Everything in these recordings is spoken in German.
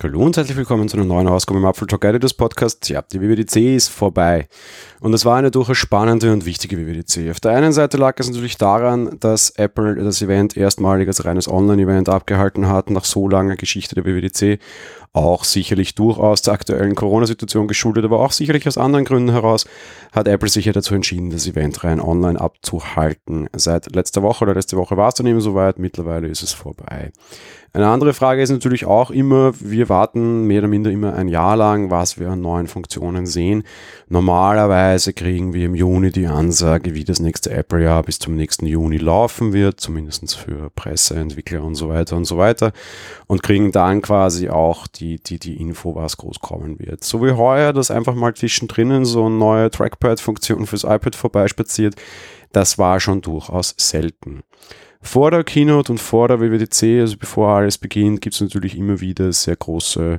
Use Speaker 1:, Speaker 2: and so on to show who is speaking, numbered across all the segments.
Speaker 1: Hallo und herzlich willkommen zu einer neuen Ausgabe im Apfel Talk Editors Podcast. Ja, die WWDC ist vorbei. Und es war eine durchaus spannende und wichtige WWDC. Auf der einen Seite lag es natürlich daran, dass Apple das Event erstmalig als reines Online-Event abgehalten hat, nach so langer Geschichte der WWDC auch sicherlich durchaus der aktuellen Corona-Situation geschuldet, aber auch sicherlich aus anderen Gründen heraus, hat Apple sich ja dazu entschieden, das Event rein online abzuhalten. Seit letzter Woche oder letzte Woche war es dann eben soweit, mittlerweile ist es vorbei. Eine andere Frage ist natürlich auch immer, wir warten mehr oder minder immer ein Jahr lang, was wir an neuen Funktionen sehen. Normalerweise kriegen wir im Juni die Ansage, wie das nächste Apple-Jahr bis zum nächsten Juni laufen wird, zumindest für Presseentwickler und so weiter und so weiter. Und kriegen dann quasi auch die, die, die Info, was groß kommen wird. So wie heuer, dass einfach mal zwischendrin so eine neue Trackpad-Funktion fürs iPad vorbeispaziert, das war schon durchaus selten. Vor der Keynote und vor der WWDC, also bevor alles beginnt, gibt es natürlich immer wieder sehr große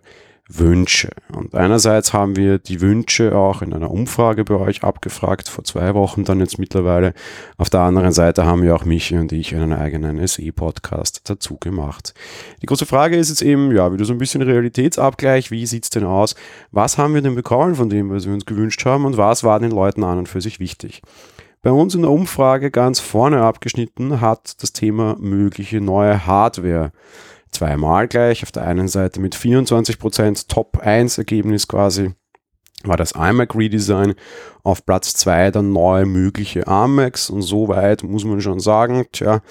Speaker 1: Wünsche. Und einerseits haben wir die Wünsche auch in einer Umfrage bei euch abgefragt, vor zwei Wochen dann jetzt mittlerweile. Auf der anderen Seite haben wir auch Michi und ich einen eigenen SE-Podcast dazu gemacht. Die große Frage ist jetzt eben, ja, wieder so ein bisschen Realitätsabgleich. Wie sieht's denn aus? Was haben wir denn bekommen von dem, was wir uns gewünscht haben und was war den Leuten an und für sich wichtig? Bei uns in der Umfrage ganz vorne abgeschnitten hat das Thema mögliche neue Hardware zweimal gleich. Auf der einen Seite mit 24% Top 1 Ergebnis quasi war das iMac Redesign. Auf Platz 2 dann neue mögliche ARMAX und soweit muss man schon sagen, tja,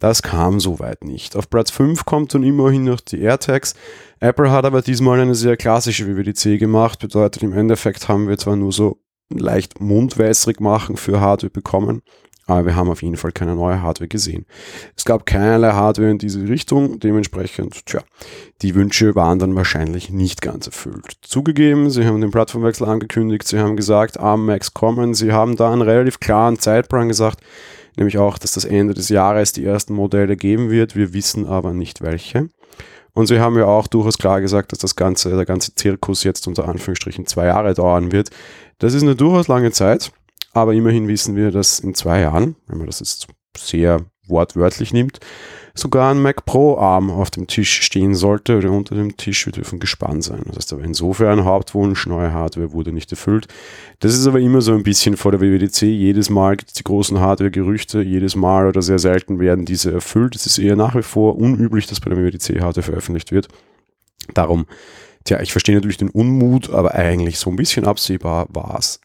Speaker 1: das kam soweit nicht. Auf Platz 5 kommt dann immerhin noch die AirTags. Apple hat aber diesmal eine sehr klassische WWDC gemacht, bedeutet im Endeffekt haben wir zwar nur so leicht mundwässrig machen für Hardware bekommen. Aber wir haben auf jeden Fall keine neue Hardware gesehen. Es gab keinerlei Hardware in diese Richtung. Dementsprechend, tja, die Wünsche waren dann wahrscheinlich nicht ganz erfüllt. Zugegeben, sie haben den Plattformwechsel angekündigt. Sie haben gesagt, ARM Max kommen. Sie haben da einen relativ klaren Zeitplan gesagt. Nämlich auch, dass das Ende des Jahres die ersten Modelle geben wird. Wir wissen aber nicht welche. Und sie haben ja auch durchaus klar gesagt, dass das ganze, der ganze Zirkus jetzt unter Anführungsstrichen zwei Jahre dauern wird. Das ist eine durchaus lange Zeit, aber immerhin wissen wir, dass in zwei Jahren, wenn man das jetzt sehr wortwörtlich nimmt, sogar ein Mac Pro Arm auf dem Tisch stehen sollte oder unter dem Tisch. Wir dürfen gespannt sein. Das heißt aber insofern Hauptwunsch, neue Hardware wurde nicht erfüllt. Das ist aber immer so ein bisschen vor der WWDC. Jedes Mal gibt es die großen Hardware-Gerüchte. Jedes Mal oder sehr selten werden diese erfüllt. Es ist eher nach wie vor unüblich, dass bei der WWDC Hardware veröffentlicht wird. Darum Tja, ich verstehe natürlich den Unmut, aber eigentlich so ein bisschen absehbar war es.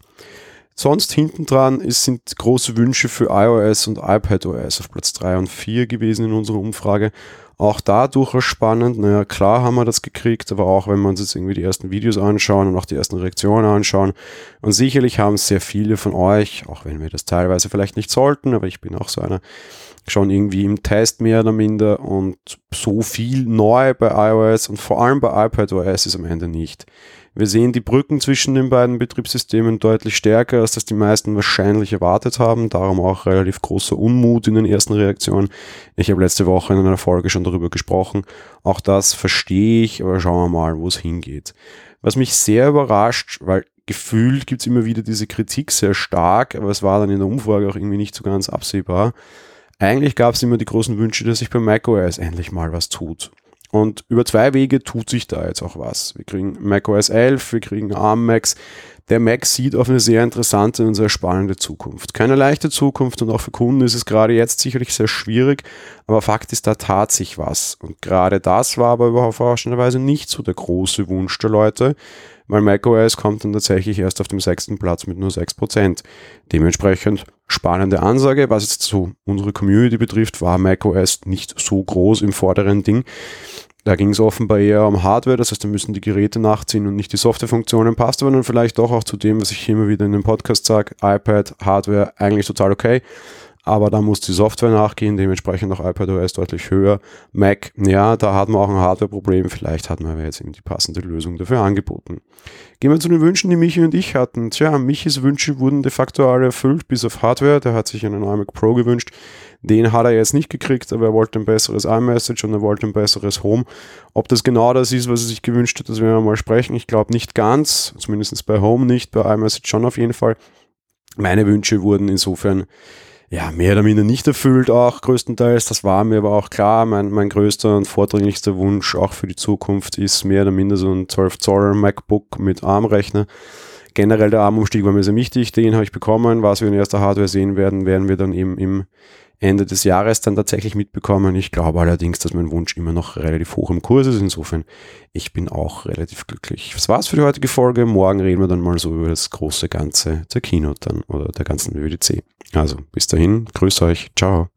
Speaker 1: Sonst hinten dran sind große Wünsche für iOS und iPadOS auf Platz 3 und 4 gewesen in unserer Umfrage. Auch da durchaus spannend. Naja, klar haben wir das gekriegt, aber auch wenn wir uns jetzt irgendwie die ersten Videos anschauen und auch die ersten Reaktionen anschauen. Und sicherlich haben sehr viele von euch, auch wenn wir das teilweise vielleicht nicht sollten, aber ich bin auch so einer, schon irgendwie im Test mehr oder minder und so viel neu bei iOS und vor allem bei iPadOS ist am Ende nicht. Wir sehen die Brücken zwischen den beiden Betriebssystemen deutlich stärker, als das die meisten wahrscheinlich erwartet haben. Darum auch relativ großer Unmut in den ersten Reaktionen. Ich habe letzte Woche in einer Folge schon darüber gesprochen. Auch das verstehe ich, aber schauen wir mal, wo es hingeht. Was mich sehr überrascht, weil gefühlt gibt es immer wieder diese Kritik sehr stark, aber es war dann in der Umfrage auch irgendwie nicht so ganz absehbar. Eigentlich gab es immer die großen Wünsche, dass sich bei macOS endlich mal was tut. Und über zwei Wege tut sich da jetzt auch was. Wir kriegen macOS 11, wir kriegen ARM Max. Der Mac sieht auf eine sehr interessante und sehr spannende Zukunft. Keine leichte Zukunft und auch für Kunden ist es gerade jetzt sicherlich sehr schwierig, aber Fakt ist, da tat sich was. Und gerade das war aber überraschenderweise nicht so der große Wunsch der Leute, weil macOS kommt dann tatsächlich erst auf dem sechsten Platz mit nur 6%. Dementsprechend spannende Ansage. Was jetzt so unsere Community betrifft, war macOS nicht so groß im vorderen Ding. Da ging es offenbar eher um Hardware, das heißt, da müssen die Geräte nachziehen und nicht die Softwarefunktionen. Passt aber dann vielleicht doch auch zu dem, was ich immer wieder in dem Podcast sage, iPad, Hardware, eigentlich total okay aber da muss die Software nachgehen, dementsprechend auch iPadOS deutlich höher. Mac, ja, da hat man auch ein Hardware-Problem, vielleicht hat man jetzt eben die passende Lösung dafür angeboten. Gehen wir zu den Wünschen, die Michi und ich hatten. Tja, Michis Wünsche wurden de facto alle erfüllt, bis auf Hardware. Der hat sich einen iMac Pro gewünscht. Den hat er jetzt nicht gekriegt, aber er wollte ein besseres iMessage und er wollte ein besseres Home. Ob das genau das ist, was er sich gewünscht hat, das werden wir mal sprechen. Ich glaube nicht ganz, zumindest bei Home nicht, bei iMessage schon auf jeden Fall. Meine Wünsche wurden insofern ja, mehr oder minder nicht erfüllt, auch größtenteils. Das war mir aber auch klar. Mein, mein größter und vordringlichster Wunsch auch für die Zukunft ist mehr oder minder so ein 12 Zoll MacBook mit ARM-Rechner. Generell der ARM-Umstieg war mir sehr wichtig. Den habe ich bekommen. Was wir in erster Hardware sehen werden, werden wir dann eben im Ende des Jahres dann tatsächlich mitbekommen. Ich glaube allerdings, dass mein Wunsch immer noch relativ hoch im Kurs ist. Insofern, ich bin auch relativ glücklich. Das war's für die heutige Folge. Morgen reden wir dann mal so über das große Ganze der Keynote dann oder der ganzen WWDC. Also bis dahin, grüß euch, ciao.